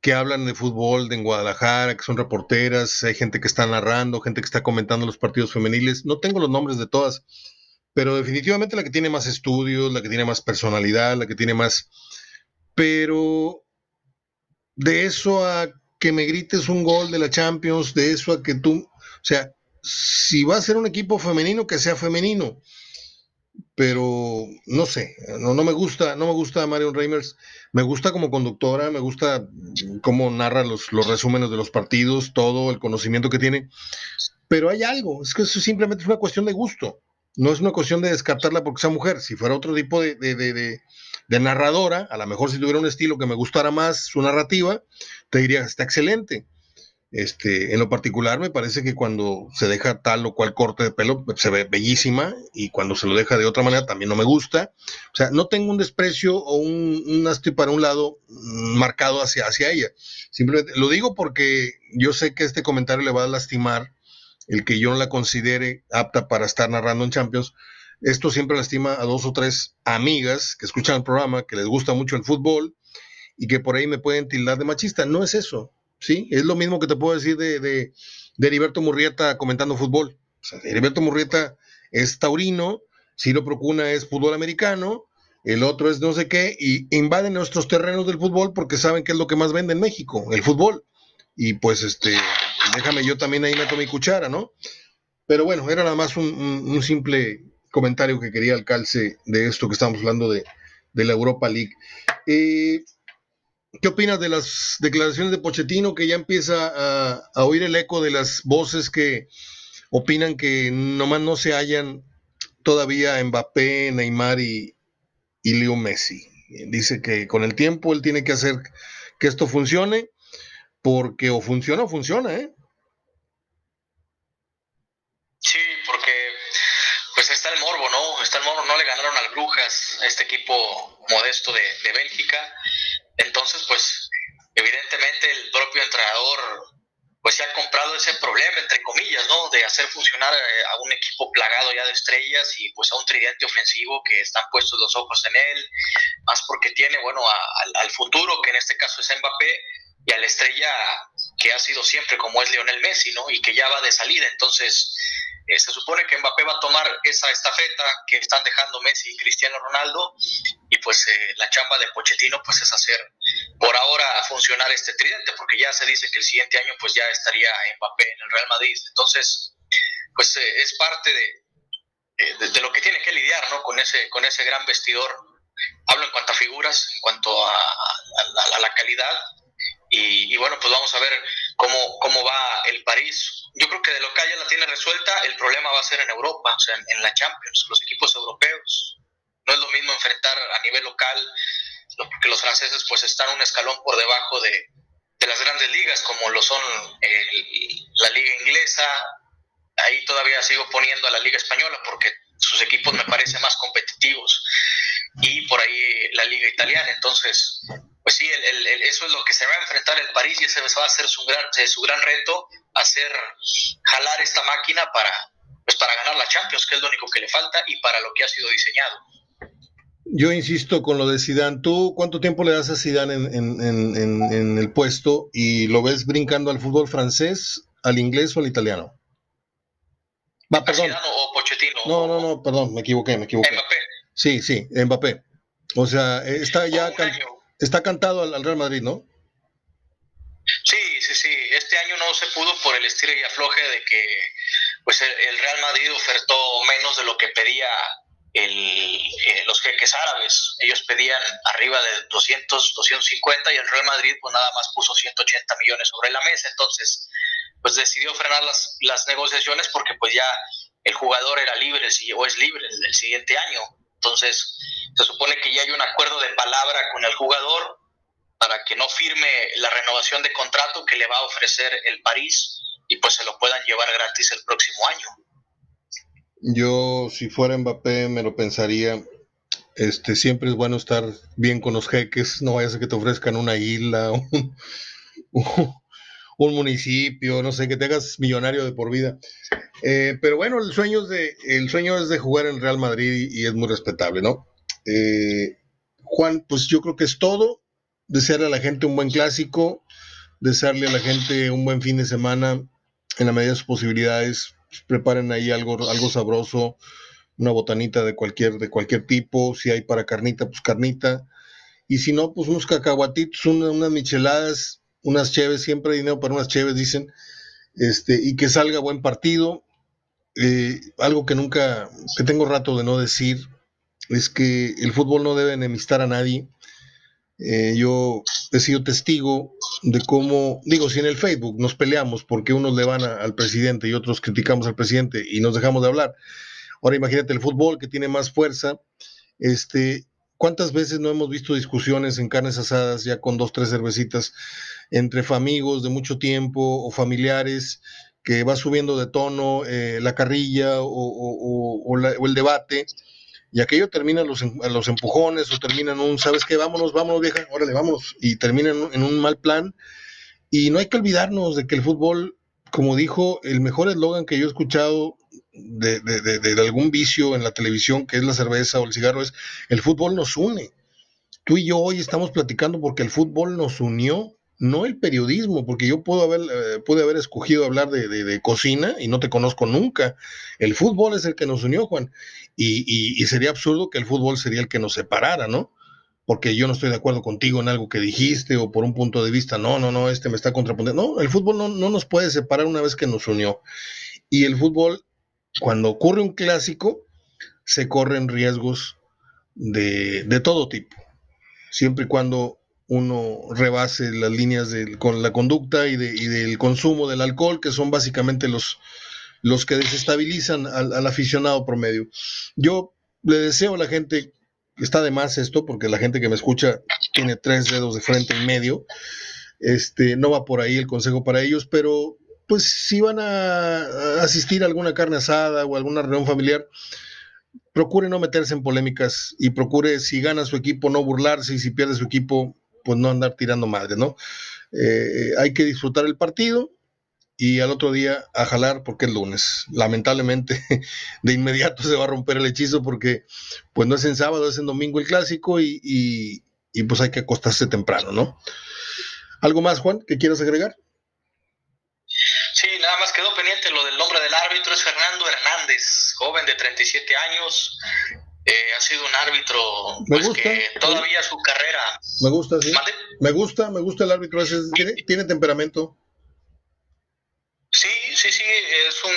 S1: que hablan de fútbol de en Guadalajara, que son reporteras, hay gente que está narrando, gente que está comentando los partidos femeniles, no tengo los nombres de todas, pero definitivamente la que tiene más estudios, la que tiene más personalidad, la que tiene más... Pero de eso a que me grites un gol de la Champions, de eso a que tú, o sea, si va a ser un equipo femenino, que sea femenino. Pero no sé, no, me gusta, no me gusta Marion Reimers, me gusta como conductora, me gusta cómo narra los, resúmenes de los partidos, todo el conocimiento que tiene, pero hay algo, es que eso simplemente es una cuestión de gusto, no es una cuestión de descartarla porque sea mujer, si fuera otro tipo de narradora, a lo mejor si tuviera un estilo que me gustara más su narrativa, te diría, está excelente. Este, en lo particular, me parece que cuando se deja tal o cual corte de pelo, se ve bellísima, y cuando se lo deja de otra manera, también no me gusta. O sea, no tengo un desprecio o un, un para un lado mm, marcado hacia, hacia ella. Simplemente lo digo porque yo sé que este comentario le va a lastimar el que yo no la considere apta para estar narrando en Champions, esto siempre lastima a dos o tres amigas que escuchan el programa, que les gusta mucho el fútbol y que por ahí me pueden tildar de machista. No es eso, ¿sí? Es lo mismo que te puedo decir de, de, Heriberto Murrieta comentando fútbol. O sea, Heriberto Murrieta es taurino, Ciro Procuna es fútbol americano, el otro es no sé qué, y invaden nuestros terrenos del fútbol porque saben que es lo que más vende en México, el fútbol. Y pues este, déjame yo también ahí meto mi cuchara, ¿no? Pero bueno, era nada más un simple comentario que quería al calce de esto que estamos hablando de, la Europa League. Eh, ¿Qué opinas de las declaraciones de Pochettino que ya empieza a, oír el eco de las voces que opinan que nomás no se hallan todavía Mbappé, Neymar y, y Leo Messi? Dice que con el tiempo él tiene que hacer que esto funcione porque o funciona o funciona, ¿eh?
S2: está el morbo, ¿no? Está el morbo, no le ganaron al Brujas, a este equipo modesto de, de Bélgica. Entonces, pues, evidentemente el propio entrenador pues se ha comprado ese problema, entre comillas, ¿no? De hacer funcionar eh, a un equipo plagado ya de estrellas y pues a un tridente ofensivo que están puestos los ojos en él, más porque tiene, bueno, al futuro, que en este caso es Mbappé, y a la estrella que ha sido siempre como es Lionel Messi, ¿no? Y que ya va de salida. Entonces, eh, se supone que Mbappé va a tomar esa estafeta que están dejando Messi y Cristiano Ronaldo y pues eh, la chamba de Pochettino pues es hacer por ahora funcionar este tridente porque ya se dice que el siguiente año pues ya estaría Mbappé en el Real Madrid. Entonces, pues eh, es parte de, de, lo que tiene que lidiar, ¿no? Con ese, con ese gran vestidor. Hablo en cuanto a figuras, en cuanto a, a la calidad y, bueno, pues vamos a ver cómo, cómo va el París. Yo creo que de local ya la tiene resuelta, el problema va a ser en Europa, o sea, en, la Champions, los equipos europeos. No es lo mismo enfrentar a nivel local, porque los franceses pues están un escalón por debajo de, de las grandes ligas, como lo son la liga inglesa, ahí todavía sigo poniendo a la liga española porque sus equipos me parecen más competitivos y por ahí la liga italiana. Entonces, pues sí, eso es lo que se va a enfrentar el París y ese va a ser su gran, eh, su gran reto, hacer jalar esta máquina para, pues para ganar la Champions, que es lo único que le falta y para lo que ha sido diseñado.
S1: Yo insisto con lo de Zidane. ¿Tú cuánto tiempo le das a Zidane en, el puesto y lo ves brincando al fútbol francés, al inglés o al italiano?
S2: Va, perdón. o Pochettino?
S1: No, no, no, perdón, me equivoqué, me equivoqué.
S2: Mbappé.
S1: Sí, sí, Mbappé. O sea, está ya está cantado al, Real Madrid, ¿no?
S2: Sí, sí, sí. Este año no se pudo por el estilo y afloje de que pues el, Real Madrid ofertó menos de lo que pedía el, eh, los jeques árabes. Ellos pedían arriba de 200, 250 y el Real Madrid pues nada más puso 180 millones sobre la mesa. Entonces, pues decidió frenar las, las negociaciones porque pues ya el jugador era libre o es libre el siguiente año. Entonces, se supone que ya hay un acuerdo de palabra con el jugador para que no firme la renovación de contrato que le va a ofrecer el París y pues se lo puedan llevar gratis el próximo año.
S1: Yo, si fuera Mbappé, me lo pensaría. Este, siempre es bueno estar bien con los jeques, no vaya a que te ofrezcan una isla, un, un municipio, no sé, que te hagas millonario de por vida. Eh, pero bueno, el sueño, es de, el sueño es de jugar en Real Madrid y, es muy respetable, ¿no? Eh, Juan, pues yo creo que es todo. Desearle a la gente un buen clásico, desearle a la gente un buen fin de semana en la medida de sus posibilidades. Preparen ahí algo, algo sabroso, una botanita de cualquier, de cualquier tipo. Si hay para carnita, pues carnita. Y si no, pues unos cacahuatitos, unas micheladas, unas cheves, siempre hay dinero para unas cheves, dicen, este, y que salga buen partido. Eh, algo que nunca, que tengo rato de no decir, es que el fútbol no debe enemistar a nadie. Eh, yo he sido testigo de cómo, digo, si en el Facebook nos peleamos porque unos le van al presidente y otros criticamos al presidente y nos dejamos de hablar. Ahora imagínate el fútbol que tiene más fuerza, este, ¿Cuántas veces no hemos visto discusiones en carnes asadas ya con dos, tres cervecitas entre amigos de mucho tiempo o familiares que va subiendo de tono eh, la carrilla o, el debate y aquello termina los, los empujones o termina en un, ¿sabes qué? Vámonos, vámonos vieja, órale, vámonos y termina en un mal plan y no hay que olvidarnos de que el fútbol, como dijo, el mejor eslogan que yo he escuchado de, de, algún vicio en la televisión, que es la cerveza o el cigarro, es el fútbol nos une. Tú y yo hoy estamos platicando porque el fútbol nos unió, no el periodismo, porque yo puedo haber, eh, pude haber escogido hablar de, cocina y no te conozco nunca. El fútbol es el que nos unió, Juan. Y, y, sería absurdo que el fútbol sería el que nos separara, ¿no? Porque yo no estoy de acuerdo contigo en algo que dijiste o por un punto de vista, no, no, no, este me está contraponiendo. No, el fútbol no, no nos puede separar una vez que nos unió. Y el fútbol cuando ocurre un clásico, se corren riesgos de, todo tipo, siempre y cuando uno rebase las líneas con la conducta y, del consumo del alcohol, que son básicamente los, los que desestabilizan al, aficionado promedio. Yo le deseo a la gente, está de más esto, porque la gente que me escucha tiene tres dedos de frente en medio, este, no va por ahí el consejo para ellos, pero pues si van a asistir a alguna carne asada o alguna reunión familiar, procure no meterse en polémicas y procure si gana su equipo no burlarse y si pierde su equipo pues no andar tirando madre, ¿no? Eh, hay que disfrutar el partido y al otro día a jalar porque es lunes. Lamentablemente de inmediato se va a romper el hechizo porque pues no es en sábado, es en domingo el clásico y, y pues hay que acostarse temprano, ¿no? ¿Algo más, Juan, que quieras agregar?
S2: Sí, nada más quedó pendiente lo del nombre del árbitro, es Fernando Hernández, joven de 37 años, eh, ha sido un árbitro pues, que todavía su carrera...
S1: Me gusta, sí. Me gusta, me gusta el árbitro, ese, ¿tiene, ¿tiene temperamento?
S2: Sí, sí, sí, es un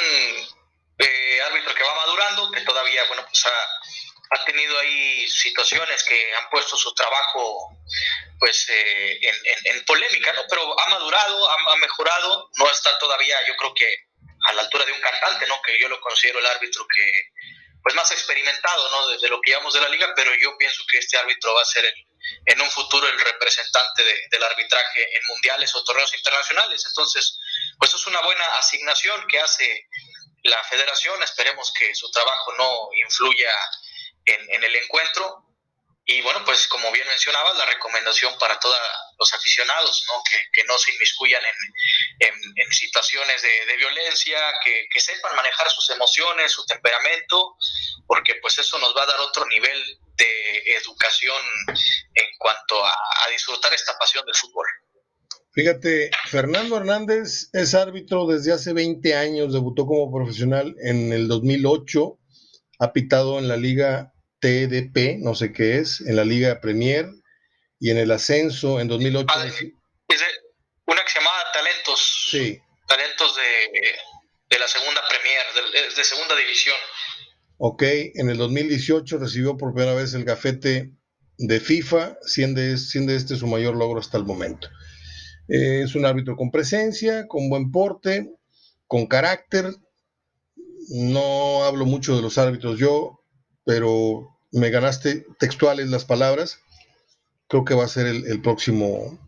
S2: eh, árbitro que va madurando, que todavía, bueno, pues ha, ha tenido ahí situaciones que han puesto su trabajo pues eh, en, polémica, ¿no? Pero ha madurado, ha, mejorado, no está todavía, yo creo que a la altura de un cantante, ¿no? Que yo lo considero el árbitro que, pues más experimentado, ¿no? Desde lo que llevamos de la liga, pero yo pienso que este árbitro va a ser en un futuro el representante del arbitraje en mundiales o torneos internacionales. Entonces, pues es una buena asignación que hace la federación. Esperemos que su trabajo no influya en, en el encuentro y bueno, pues como bien mencionabas, la recomendación para todos los aficionados, ¿no? Que, no se inmiscuyan en, en, situaciones de, violencia, que, sepan manejar sus emociones, su temperamento, porque pues eso nos va a dar otro nivel de educación en cuanto a, a disfrutar esta pasión del fútbol.
S1: Fíjate, Fernando Hernández es árbitro desde hace 20 años, debutó como profesional en el 2008, ha pitado en la Liga TDP, no sé qué es, en la Liga Premier y en el ascenso en 2008. Ah, es
S2: una que se llamaba Talentos.
S1: Sí.
S2: Talentos de, la segunda Premier, de, de, segunda división.
S1: Ok, en el 2018 recibió por primera vez el gafete de FIFA, siendo, siendo este su mayor logro hasta el momento. Eh, es un árbitro con presencia, con buen porte, con carácter. No hablo mucho de los árbitros yo, pero me ganaste textuales las palabras. Creo que va a ser el, próximo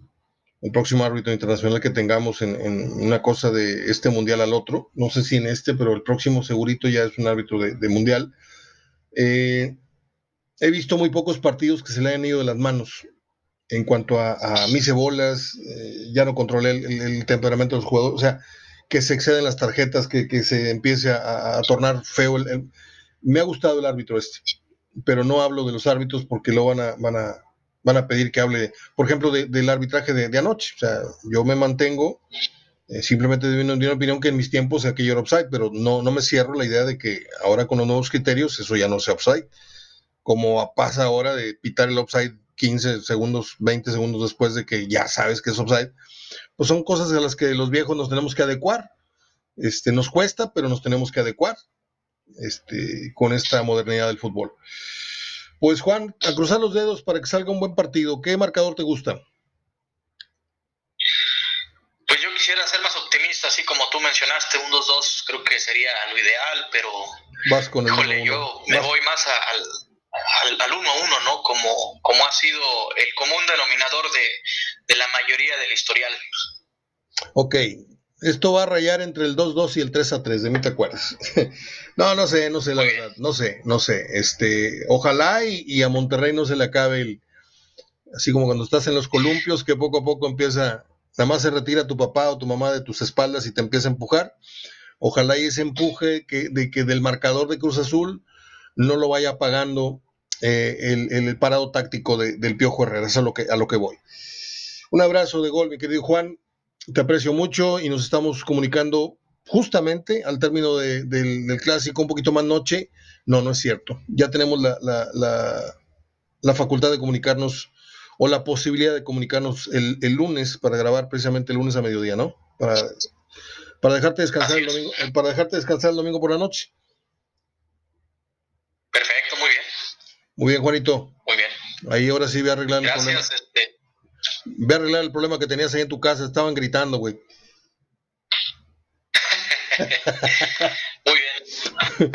S1: el próximo árbitro internacional que tengamos en, una cosa de este mundial al otro. No sé si en este, pero el próximo segurito ya es un árbitro de, mundial. Eh, he visto muy pocos partidos que se le hayan ido de las manos en cuanto a, a mis bolas, eh, ya no controlé el, temperamento de los jugadores, o sea, que se exceden las tarjetas, que, se empiece a, tornar feo. me ha gustado el árbitro este, pero no hablo de los árbitros porque lo van a, van a pedir que hable, por ejemplo, del arbitraje de, anoche. O sea, yo me mantengo eh, simplemente de una, una, opinión que en mis tiempos aquello era offside, pero no, no me cierro la idea de que ahora con los nuevos criterios eso ya no sea offside como pasa ahora de pitar el offside 15 segundos, 20 segundos después de que ya sabes que es offside, pues son cosas a las que los viejos nos tenemos que adecuar. Este, nos cuesta, pero nos tenemos que adecuar este, con esta modernidad del fútbol. Pues Juan, a cruzar los dedos para que salga un buen partido. ¿Qué marcador te gusta?
S2: Pues yo quisiera ser más optimista, así como tú mencionaste, un 2-2 creo que sería lo ideal, pero
S1: Vas con el
S2: yo me voy más al, al, uno a uno, ¿no? Como, como ha sido el común denominador de, la mayoría del historial.
S1: Ok, esto va a rayar entre el 2-2 y el 3-3, de mí te acuerdas. no, no sé, no sé, la verdad, no sé, no sé. Este, ojalá y, a Monterrey no se le acabe el, así como cuando estás en los columpios, que poco a poco empieza, nada más se retira tu papá o tu mamá de tus espaldas y te empieza a empujar. Ojalá y ese empuje que, de que del marcador de Cruz Azul no lo vaya pagando eh, el, parado táctico del Piojo Herrera, es a lo, que, a lo que voy. Un abrazo de gol, mi querido Juan, te aprecio mucho y nos estamos comunicando justamente al término del, clásico, un poquito más noche. No, no es cierto. Ya tenemos la, la, facultad de comunicarnos o la posibilidad de comunicarnos el, lunes para grabar precisamente el lunes a mediodía, ¿no? Para, para dejarte descansar el domingo, para dejarte descansar el domingo por la noche. Muy bien, Juanito.
S2: Muy bien.
S1: Ahí ahora sí voy a arreglar el Voy a arreglar el problema que tenías ahí en tu casa. Estaban gritando, güey.
S2: Muy bien.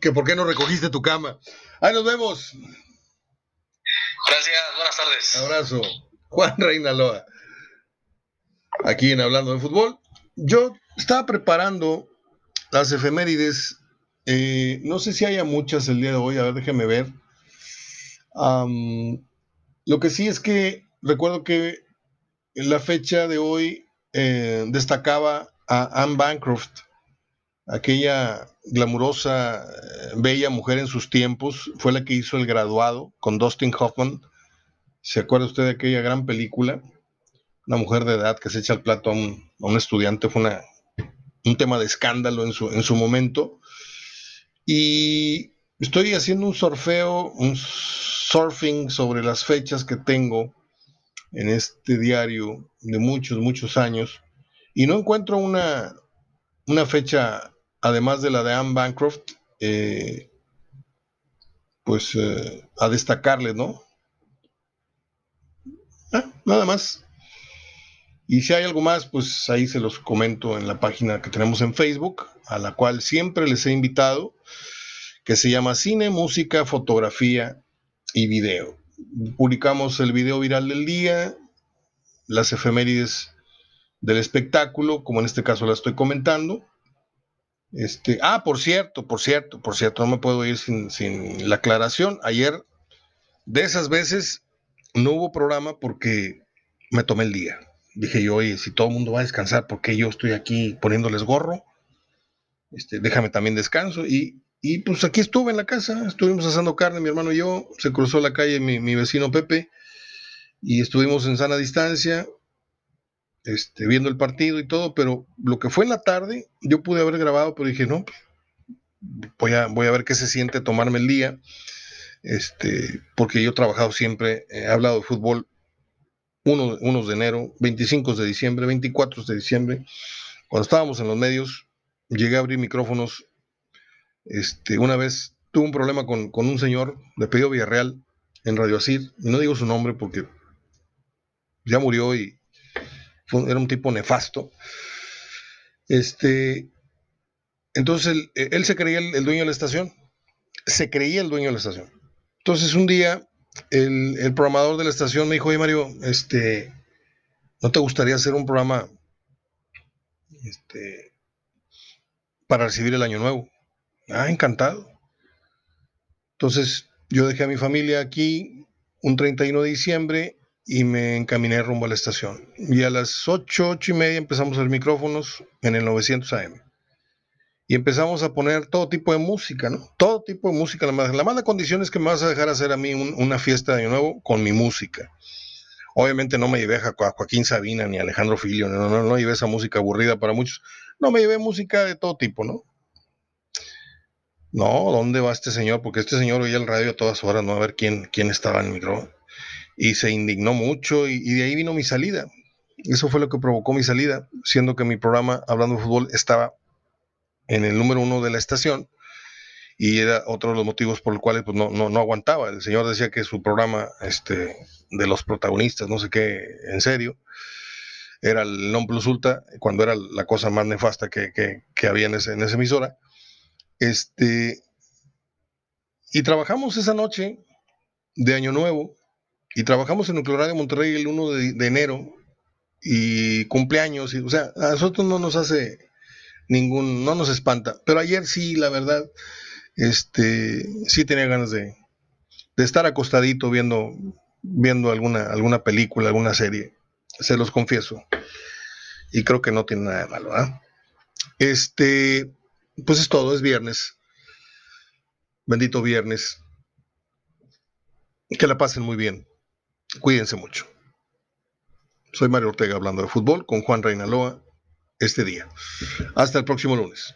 S1: que por qué no recogiste tu cama. Ahí nos vemos.
S2: Gracias, buenas tardes.
S1: Abrazo. Juan Reinaloa. Aquí en Hablando de Fútbol. Yo estaba preparando las efemérides. Eh, no sé si haya muchas el día de hoy. A ver, déjeme ver lo que sí es que recuerdo que en la fecha de hoy eh, destacaba a Anne Bancroft, aquella glamurosa, eh, bella mujer en sus tiempos, fue la que hizo el graduado con Dustin Hoffman. ¿Se acuerda usted de aquella gran película? Una mujer de edad que se echa el plato a un, estudiante, fue una, un tema de escándalo en su, en su momento. Y estoy haciendo un sorfeo, un surfing sobre las fechas que tengo en este diario de muchos, muchos años y no encuentro una, una fecha, además de la de Anne Bancroft, eh, pues eh, a destacarle, ¿no? Ah, nada más. Y si hay algo más, pues ahí se los comento en la página que tenemos en Facebook, a la cual siempre les he invitado, que se llama Cine, Música, Fotografía y video. Publicamos el video viral del día, las efemérides del espectáculo, como en este caso la estoy comentando. Este, ah, por cierto, por cierto, por cierto, no me puedo ir sin, sin la aclaración. Ayer, de esas veces, no hubo programa porque me tomé el día. Dije yo, oye, si todo el mundo va a descansar, ¿por qué yo estoy aquí poniéndoles gorro? Este, déjame también descanso. Y y pues aquí estuve en la casa, estuvimos asando carne, mi hermano y yo, se cruzó la calle mi, vecino Pepe y estuvimos en sana distancia, este, viendo el partido y todo, pero lo que fue en la tarde, yo pude haber grabado, pero dije, no, voy a, voy a ver qué se siente tomarme el día. este, porque yo he trabajado siempre, he hablado de fútbol 1, de enero, 25 de diciembre, 24 de diciembre. Cuando estábamos en los medios, llegué a abrir micrófonos. Este, una vez tuve un problema con, un señor de Pedido Villarreal en Radio Asir, y no digo su nombre porque ya murió y era un tipo nefasto. Este, entonces él, se creía el, dueño de la estación, se creía el dueño de la estación. Entonces un día el, programador de la estación me dijo, oye Mario, este, ¿no te gustaría hacer un programa este, para recibir el año nuevo? Ah, encantado. Entonces yo dejé a mi familia aquí un 31 de diciembre y me encaminé rumbo a la estación. Y a las 8, 8 y media empezamos hacer micrófonos en el 900 AM. Y empezamos a poner todo tipo de música, ¿no? Todo tipo de música. La, la mala condición es que me vas a dejar hacer a mí una fiesta de Nuevo con mi música. Obviamente no me llevé a Joaquín Sabina ni a Alejandro Filio, no, no, no llevé esa música aburrida para muchos. No me llevé música de todo tipo, ¿no? No, ¿dónde va este señor? Porque este señor oía el radio a todas horas, ¿no? A ver quién, quién estaba en el micrófono y se indignó mucho y, de ahí vino mi salida. Eso fue lo que provocó mi salida, siendo que mi programa Hablando de Fútbol estaba en el número uno de la estación y era otro de los motivos por los cuales pues, no, no, aguantaba. El señor decía que su programa este, de los protagonistas, no sé qué, en serio, era el non plus ultra, cuando era la cosa más nefasta que, había en, ese, en esa emisora. Este, y trabajamos esa noche de Año Nuevo y trabajamos en Nuclear de Monterrey el 1 de, enero y cumpleaños, y, o sea, a nosotros no nos hace ningún, no nos espanta, pero ayer sí, la verdad, este, sí tenía ganas de, estar acostadito viendo, viendo alguna, alguna película, alguna serie, se los confieso, y creo que no tiene nada de malo, ¿ah? Este, pues es todo, es viernes, bendito viernes, que la pasen muy bien. Cuídense mucho. Soy Mario Ortega hablando de fútbol con Juan Reinaloa este día. Hasta el próximo lunes.